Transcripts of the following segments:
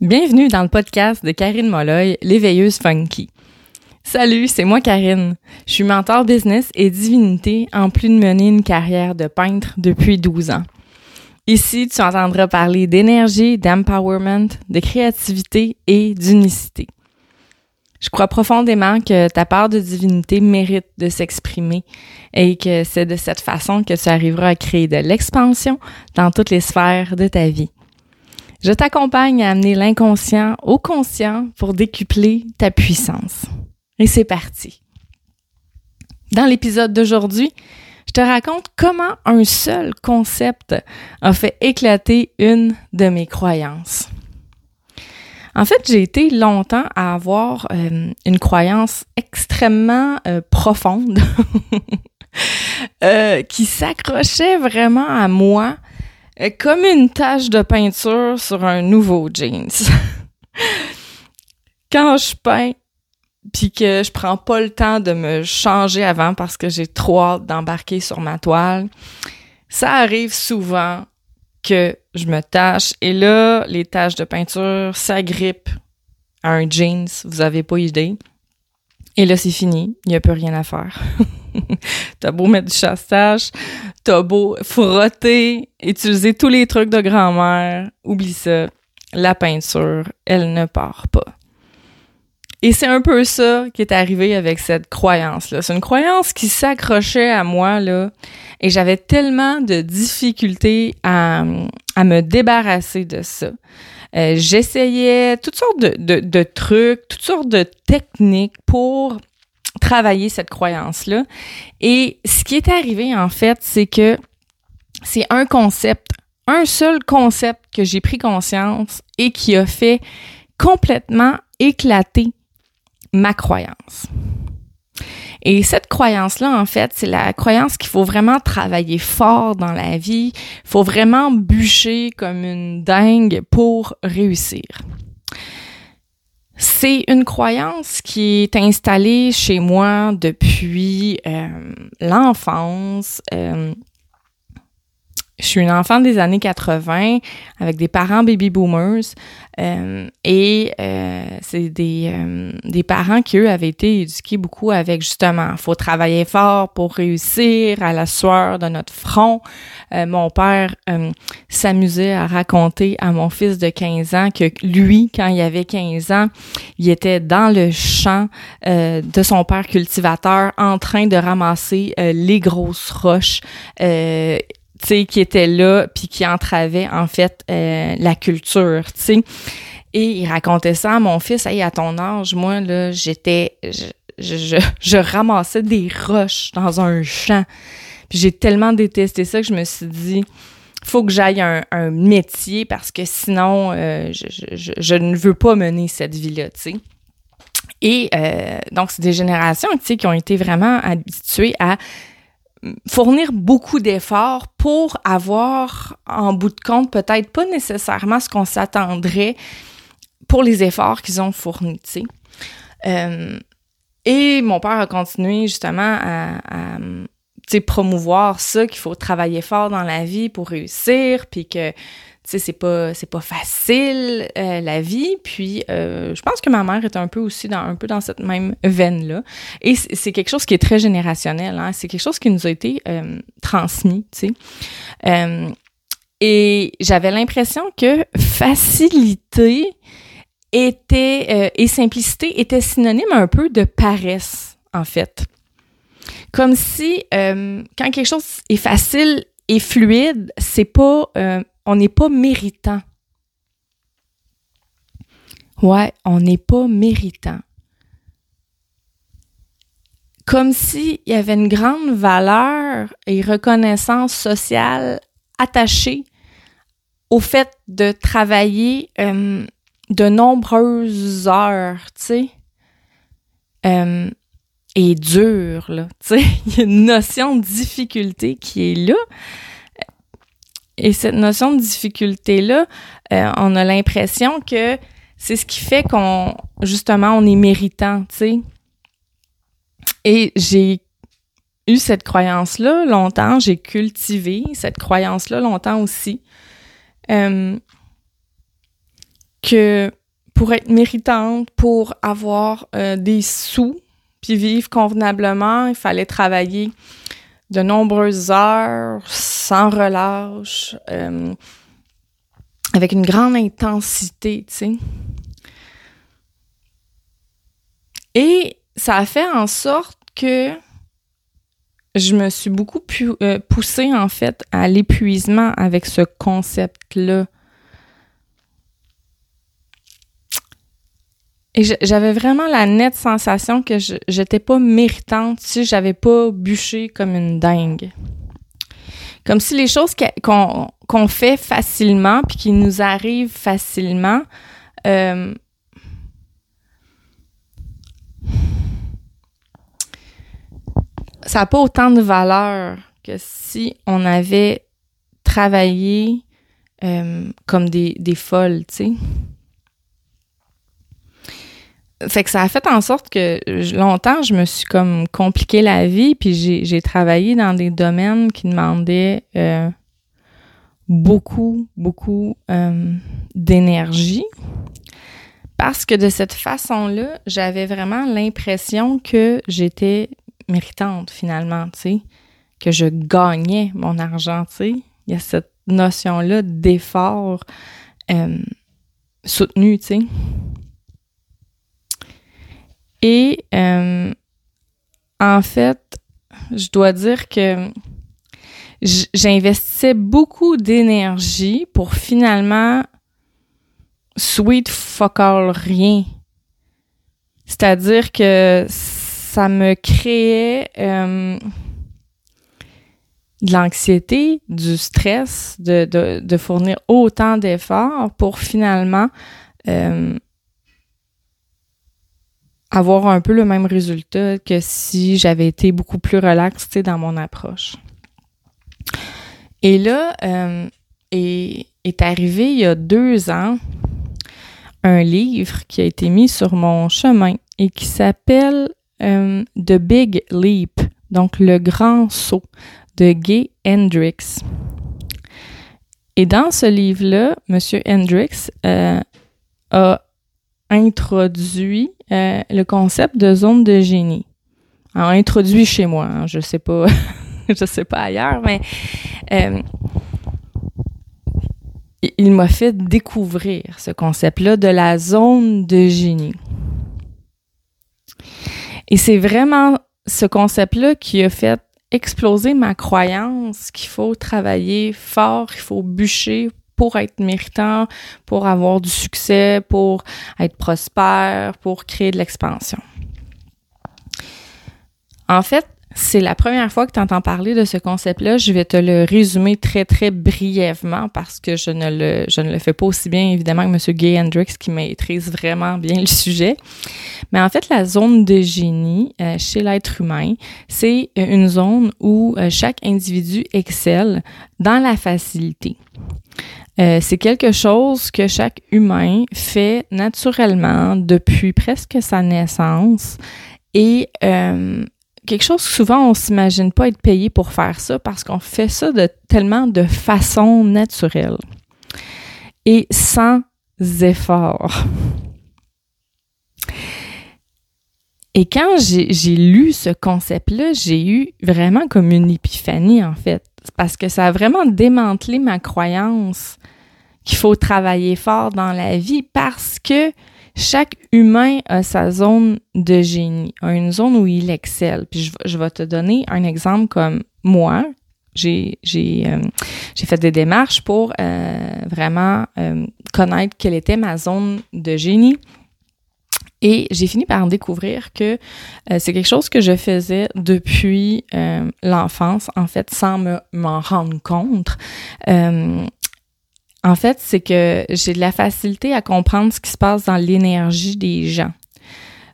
Bienvenue dans le podcast de Karine Molloy, l'éveilleuse funky. Salut, c'est moi Karine. Je suis mentor business et divinité en plus de mener une carrière de peintre depuis 12 ans. Ici, tu entendras parler d'énergie, d'empowerment, de créativité et d'unicité. Je crois profondément que ta part de divinité mérite de s'exprimer et que c'est de cette façon que tu arriveras à créer de l'expansion dans toutes les sphères de ta vie. Je t'accompagne à amener l'inconscient au conscient pour décupler ta puissance. Et c'est parti. Dans l'épisode d'aujourd'hui, je te raconte comment un seul concept a fait éclater une de mes croyances. En fait, j'ai été longtemps à avoir euh, une croyance extrêmement euh, profonde euh, qui s'accrochait vraiment à moi comme une tache de peinture sur un nouveau jeans. Quand je peins, puis que je prends pas le temps de me changer avant parce que j'ai trop hâte d'embarquer sur ma toile, ça arrive souvent que je me tâche et là, les taches de peinture s'agrippent à un jeans, vous avez pas idée. Et là, c'est fini, il n'y a plus rien à faire. t'as beau mettre du chassage, t'as beau frotter, utiliser tous les trucs de grand-mère, oublie ça, la peinture, elle ne part pas. Et c'est un peu ça qui est arrivé avec cette croyance-là. C'est une croyance qui s'accrochait à moi, là, et j'avais tellement de difficultés à, à me débarrasser de ça. Euh, j'essayais toutes sortes de, trucs, toutes sortes de techniques pour travailler cette croyance-là. Et ce qui est arrivé, en fait, c'est que c'est un concept, un seul concept que j'ai pris conscience et qui a fait complètement éclater ma croyance. Et cette croyance-là, en fait, c'est la croyance qu'il faut vraiment travailler fort dans la vie. Il faut vraiment bûcher comme une dingue pour réussir. C'est une croyance qui est installée chez moi depuis euh, l'enfance. Euh, je suis une enfant des années 80 avec des parents baby boomers euh, et euh, c'est des, euh, des parents qui, eux, avaient été éduqués beaucoup avec justement, faut travailler fort pour réussir à la sueur de notre front. mon père s'amusait à raconter à mon fils de 15 ans que lui, quand il avait 15 ans, il était dans le champ de son père cultivateur en train de ramasser les grosses roches qui était là, puis qui entravait en fait euh, la culture, tu. Et il racontait ça à mon fils, hey, à ton âge, moi, là, j'étais, je, ramassais des roches dans un champ. Puis j'ai tellement détesté ça que je me suis dit, faut que j'aille un, un métier parce que sinon, euh, je, ne veux pas mener cette vie-là, tu sais. Et euh, donc, c'est des générations, tu sais, qui ont été vraiment habituées à fournir beaucoup d'efforts pour avoir en bout de compte peut-être pas nécessairement ce qu'on s'attendrait pour les efforts qu'ils ont fournis. Euh, et mon père a continué justement à, à promouvoir ça, qu'il faut travailler fort dans la vie pour réussir, puis que sais, c'est pas c'est pas facile euh, la vie. Puis euh, je pense que ma mère est un peu aussi dans un peu dans cette même veine là. Et c'est quelque chose qui est très générationnel. Hein? C'est quelque chose qui nous a été euh, transmis, tu sais. et j'avais l'impression que facilité était et simplicité était synonyme un peu de paresse en fait. Comme si quand quelque chose est facile et fluide, c'est pas on n'est pas méritant. Ouais, on n'est pas méritant. Comme s'il y avait une grande valeur et reconnaissance sociale attachée au fait de travailler euh, de nombreuses heures, tu sais. Euh, et dur, là. Tu sais, il y a une notion de difficulté qui est là. Et cette notion de difficulté-là, euh, on a l'impression que c'est ce qui fait qu'on, justement, on est méritant, tu sais. Et j'ai eu cette croyance-là longtemps, j'ai cultivé cette croyance-là longtemps aussi. Euh, que pour être méritante, pour avoir euh, des sous, puis vivre convenablement, il fallait travailler de nombreuses heures, sans relâche, euh, avec une grande intensité, tu sais. Et ça a fait en sorte que je me suis beaucoup euh, poussée, en fait, à l'épuisement avec ce concept-là. Et j'avais vraiment la nette sensation que je j'étais pas méritante si j'avais pas bûché comme une dingue. Comme si les choses qu'on fait facilement puis qui nous arrivent facilement euh, ça n'a pas autant de valeur que si on avait travaillé euh, comme des, des folles, tu sais. Fait que ça a fait en sorte que longtemps, je me suis comme compliqué la vie, puis j'ai travaillé dans des domaines qui demandaient euh, beaucoup, beaucoup euh, d'énergie. Parce que de cette façon-là, j'avais vraiment l'impression que j'étais méritante finalement, tu sais, que je gagnais mon argent, tu sais. Il y a cette notion-là d'effort euh, soutenu, tu sais. Et euh, en fait, je dois dire que j'investissais beaucoup d'énergie pour finalement sweet fuck all rien. C'est-à-dire que ça me créait euh, de l'anxiété, du stress, de, de, de fournir autant d'efforts pour finalement euh, avoir un peu le même résultat que si j'avais été beaucoup plus relax dans mon approche. Et là, euh, est, arrivé il y a deux ans un livre qui a été mis sur mon chemin et qui s'appelle euh, The Big Leap, donc le grand saut de Gay Hendrix. Et dans ce livre-là, M. Hendrix euh, a introduit euh, le concept de zone de génie. Alors, introduit chez moi, hein, je sais pas, je sais pas ailleurs, mais euh, il m'a fait découvrir ce concept-là de la zone de génie. Et c'est vraiment ce concept-là qui a fait exploser ma croyance qu'il faut travailler fort, il faut bûcher pour être méritant, pour avoir du succès, pour être prospère, pour créer de l'expansion. En fait, c'est la première fois que tu entends parler de ce concept-là. Je vais te le résumer très, très brièvement parce que je ne le, je ne le fais pas aussi bien, évidemment, que M. Gay Hendrix qui maîtrise vraiment bien le sujet. Mais en fait, la zone de génie euh, chez l'être humain, c'est une zone où euh, chaque individu excelle dans la facilité. Euh, c'est quelque chose que chaque humain fait naturellement depuis presque sa naissance. Et euh, quelque chose que souvent on s'imagine pas être payé pour faire ça parce qu'on fait ça de tellement de façon naturelle. Et sans effort. Et quand j'ai lu ce concept-là, j'ai eu vraiment comme une épiphanie, en fait, parce que ça a vraiment démantelé ma croyance qu'il faut travailler fort dans la vie parce que chaque humain a sa zone de génie, une zone où il excelle. Puis je, vais te donner un exemple comme moi. J'ai j'ai euh, fait des démarches pour euh, vraiment euh, connaître quelle était ma zone de génie. Et j'ai fini par découvrir que c'est quelque chose que je faisais depuis l'enfance, en fait, sans m'en rendre compte. En fait, c'est que j'ai de la facilité à comprendre ce qui se passe dans l'énergie des gens.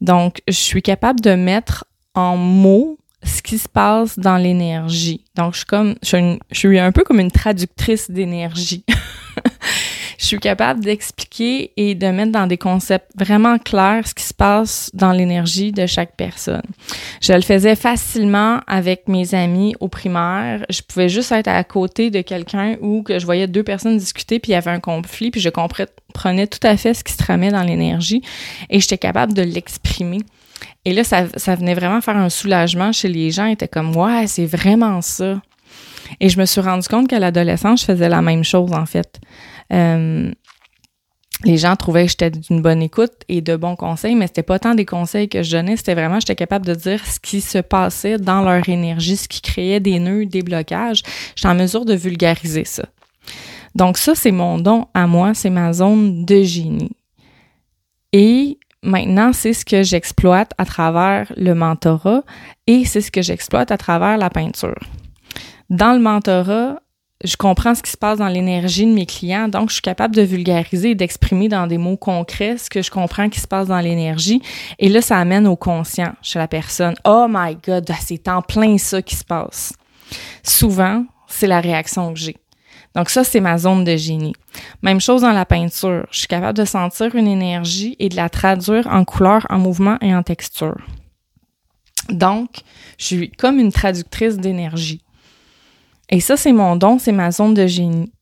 Donc, je suis capable de mettre en mots ce qui se passe dans l'énergie. Donc, je suis comme, je suis, un peu comme une traductrice d'énergie. suis capable d'expliquer et de mettre dans des concepts vraiment clairs ce qui se passe dans l'énergie de chaque personne. Je le faisais facilement avec mes amis au primaire. Je pouvais juste être à côté de quelqu'un où que je voyais deux personnes discuter puis il y avait un conflit puis je comprenais tout à fait ce qui se tramait dans l'énergie et j'étais capable de l'exprimer. Et là, ça, ça venait vraiment faire un soulagement chez les gens. Ils étaient comme, ouais, c'est vraiment ça. Et je me suis rendu compte qu'à l'adolescence, je faisais la même chose, en fait. Euh, les gens trouvaient que j'étais d'une bonne écoute et de bons conseils, mais c'était pas tant des conseils que je donnais, c'était vraiment, j'étais capable de dire ce qui se passait dans leur énergie, ce qui créait des nœuds, des blocages. J'étais en mesure de vulgariser ça. Donc ça, c'est mon don à moi, c'est ma zone de génie. Et maintenant, c'est ce que j'exploite à travers le mentorat et c'est ce que j'exploite à travers la peinture. Dans le mentorat, je comprends ce qui se passe dans l'énergie de mes clients, donc je suis capable de vulgariser et d'exprimer dans des mots concrets ce que je comprends qui se passe dans l'énergie. Et là, ça amène au conscient chez la personne. Oh my God, c'est en plein ça qui se passe. Souvent, c'est la réaction que j'ai. Donc ça, c'est ma zone de génie. Même chose dans la peinture. Je suis capable de sentir une énergie et de la traduire en couleur, en mouvement et en texture. Donc, je suis comme une traductrice d'énergie. Et ça, c'est mon don, c'est ma zone de génie.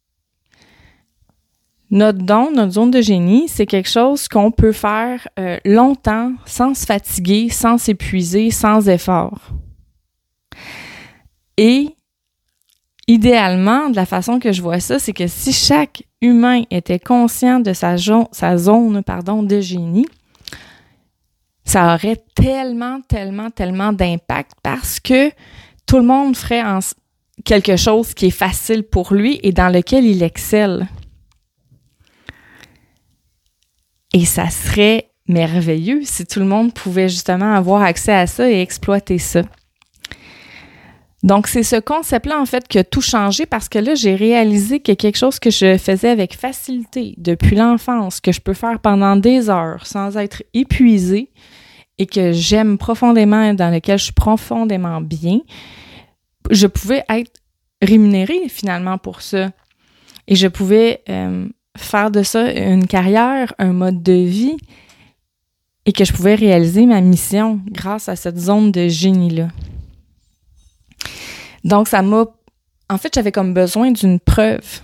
Notre don, notre zone de génie, c'est quelque chose qu'on peut faire euh, longtemps sans se fatiguer, sans s'épuiser, sans effort. Et idéalement, de la façon que je vois ça, c'est que si chaque humain était conscient de sa, zone de génie, ça aurait tellement, tellement, tellement d'impact parce que tout le monde ferait en, quelque chose qui est facile pour lui et dans lequel il excelle. Et ça serait merveilleux si tout le monde pouvait justement avoir accès à ça et exploiter ça. Donc, c'est ce concept-là, en fait, qui a tout changé parce que là, j'ai réalisé que quelque chose que je faisais avec facilité depuis l'enfance, que je peux faire pendant des heures sans être épuisé et que j'aime profondément, dans lequel je suis profondément bien, je pouvais être rémunérée finalement pour ça. Et je pouvais euh, faire de ça une carrière, un mode de vie, et que je pouvais réaliser ma mission grâce à cette zone de génie-là. Donc, ça m'a... En fait, j'avais comme besoin d'une preuve.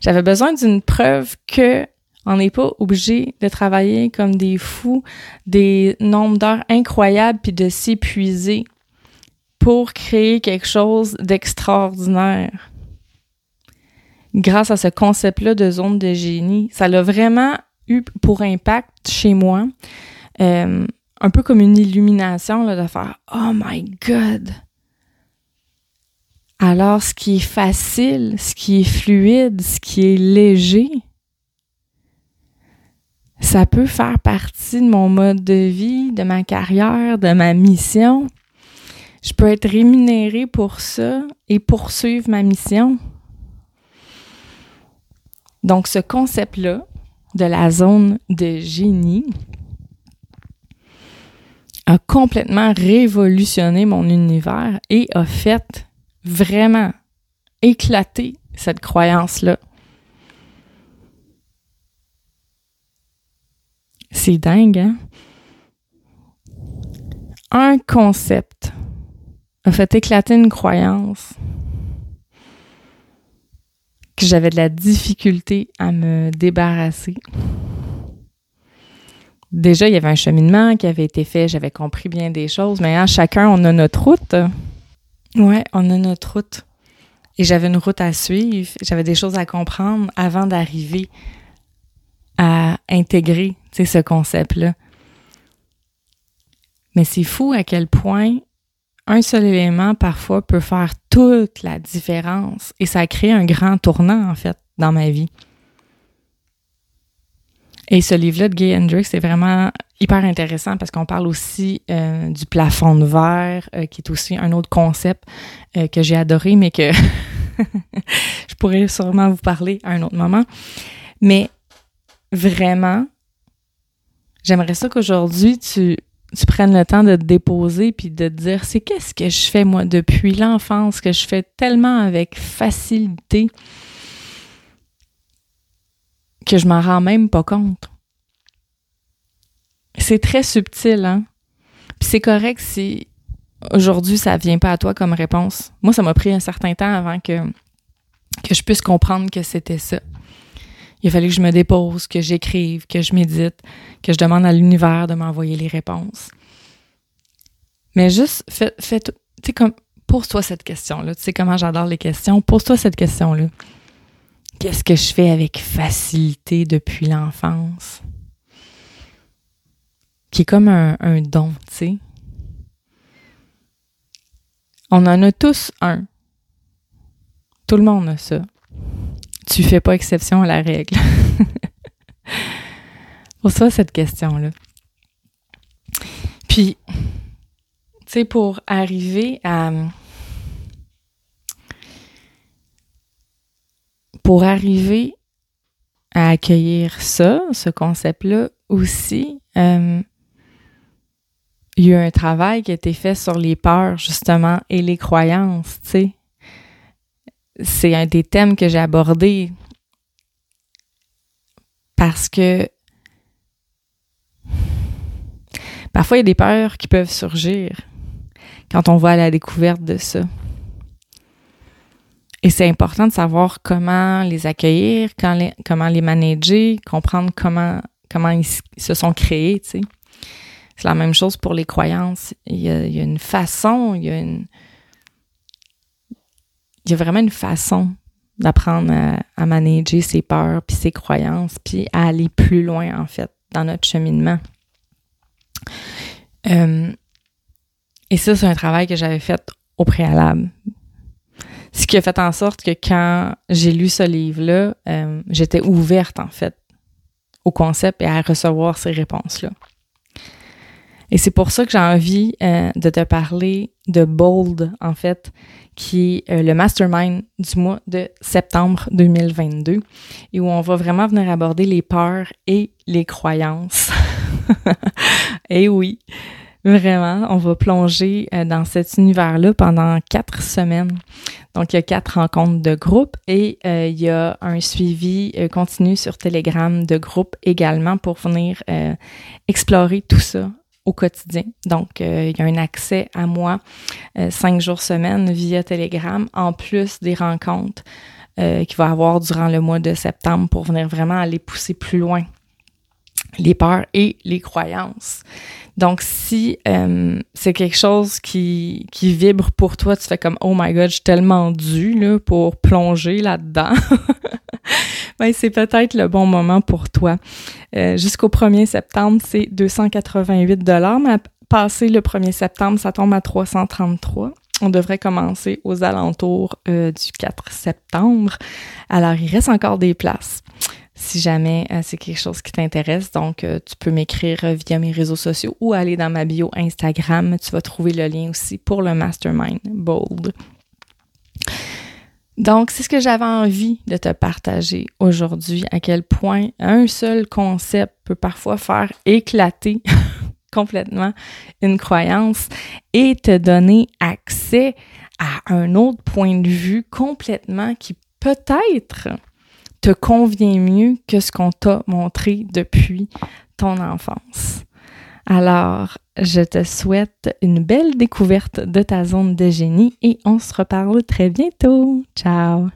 J'avais besoin d'une preuve que on n'est pas obligé de travailler comme des fous, des nombres d'heures incroyables, puis de s'épuiser pour créer quelque chose d'extraordinaire. Grâce à ce concept-là de zone de génie, ça l'a vraiment eu pour impact chez moi, euh, un peu comme une illumination là, de faire Oh my God! Alors, ce qui est facile, ce qui est fluide, ce qui est léger, ça peut faire partie de mon mode de vie, de ma carrière, de ma mission. Je peux être rémunérée pour ça et poursuivre ma mission. Donc, ce concept-là de la zone de génie a complètement révolutionné mon univers et a fait vraiment éclater cette croyance-là. C'est dingue, hein? Un concept a fait éclater une croyance que j'avais de la difficulté à me débarrasser. Déjà, il y avait un cheminement qui avait été fait, j'avais compris bien des choses, mais hein, chacun, on a notre route. Ouais, on a notre route. Et j'avais une route à suivre, j'avais des choses à comprendre avant d'arriver à intégrer ce concept-là. Mais c'est fou à quel point un seul élément parfois peut faire toute la différence et ça crée un grand tournant en fait dans ma vie. Et ce livre-là de Gay Hendrix est vraiment hyper intéressant parce qu'on parle aussi euh, du plafond de verre, euh, qui est aussi un autre concept euh, que j'ai adoré, mais que je pourrais sûrement vous parler à un autre moment. Mais vraiment, j'aimerais ça qu'aujourd'hui, tu, tu prennes le temps de te déposer puis de te dire c'est qu'est-ce que je fais moi depuis l'enfance que je fais tellement avec facilité que je m'en rends même pas compte. C'est très subtil, hein? Puis c'est correct si aujourd'hui ça vient pas à toi comme réponse. Moi, ça m'a pris un certain temps avant que, que je puisse comprendre que c'était ça. Il a fallu que je me dépose, que j'écrive, que je médite, que je demande à l'univers de m'envoyer les réponses. Mais juste, fais, fais tu sais, comme, pose-toi cette question-là. Tu sais comment j'adore les questions. Pose-toi cette question-là. Qu'est-ce que je fais avec facilité depuis l'enfance? Qui est comme un, un don, tu sais. On en a tous un. Tout le monde a ça. Tu fais pas exception à la règle. pour ça, cette question-là. Puis, tu sais, pour arriver à pour arriver à accueillir ça, ce concept-là aussi, euh, il y a eu un travail qui a été fait sur les peurs, justement, et les croyances, tu sais. C'est un des thèmes que j'ai abordé parce que parfois il y a des peurs qui peuvent surgir quand on va à la découverte de ça. Et c'est important de savoir comment les accueillir, comment les manager, comprendre comment, ils se sont créés. C'est la même chose pour les croyances. Il y a, une façon, il y a une... Il y a vraiment une façon d'apprendre à, manager ses peurs, puis ses croyances, puis à aller plus loin, en fait, dans notre cheminement. Euh, et ça, c'est un travail que j'avais fait au préalable. Ce qui a fait en sorte que quand j'ai lu ce livre-là, euh, j'étais ouverte en fait au concept et à recevoir ces réponses-là. Et c'est pour ça que j'ai envie euh, de te parler de Bold, en fait, qui est euh, le mastermind du mois de septembre 2022 et où on va vraiment venir aborder les peurs et les croyances. et oui, Vraiment, on va plonger euh, dans cet univers-là pendant quatre semaines. Donc, il y a quatre rencontres de groupe et euh, il y a un suivi continu sur Telegram de groupe également pour venir explorer tout ça au quotidien. Donc, il y a un accès à moi cinq jours semaine via Telegram, en plus des rencontres qu'il va avoir durant le mois de septembre pour venir vraiment aller pousser plus loin les peurs et les croyances. Donc, si euh, c'est quelque chose qui, qui vibre pour toi, tu fais comme Oh my God, je suis tellement dû là, pour plonger là-dedans. ben, c'est peut-être le bon moment pour toi. Euh, jusqu'au 1er septembre, c'est 288 mais passé le 1er septembre, ça tombe à 333. On devrait commencer aux alentours euh, du 4 septembre. Alors, il reste encore des places si jamais euh, c'est quelque chose qui t'intéresse. Donc, euh, tu peux m'écrire euh, via mes réseaux sociaux ou aller dans ma bio Instagram. Tu vas trouver le lien aussi pour le Mastermind Bold. Donc, c'est ce que j'avais envie de te partager aujourd'hui, à quel point un seul concept peut parfois faire éclater complètement une croyance et te donner accès à un autre point de vue complètement qui peut-être te convient mieux que ce qu'on t'a montré depuis ton enfance. Alors, je te souhaite une belle découverte de ta zone de génie et on se reparle très bientôt. Ciao!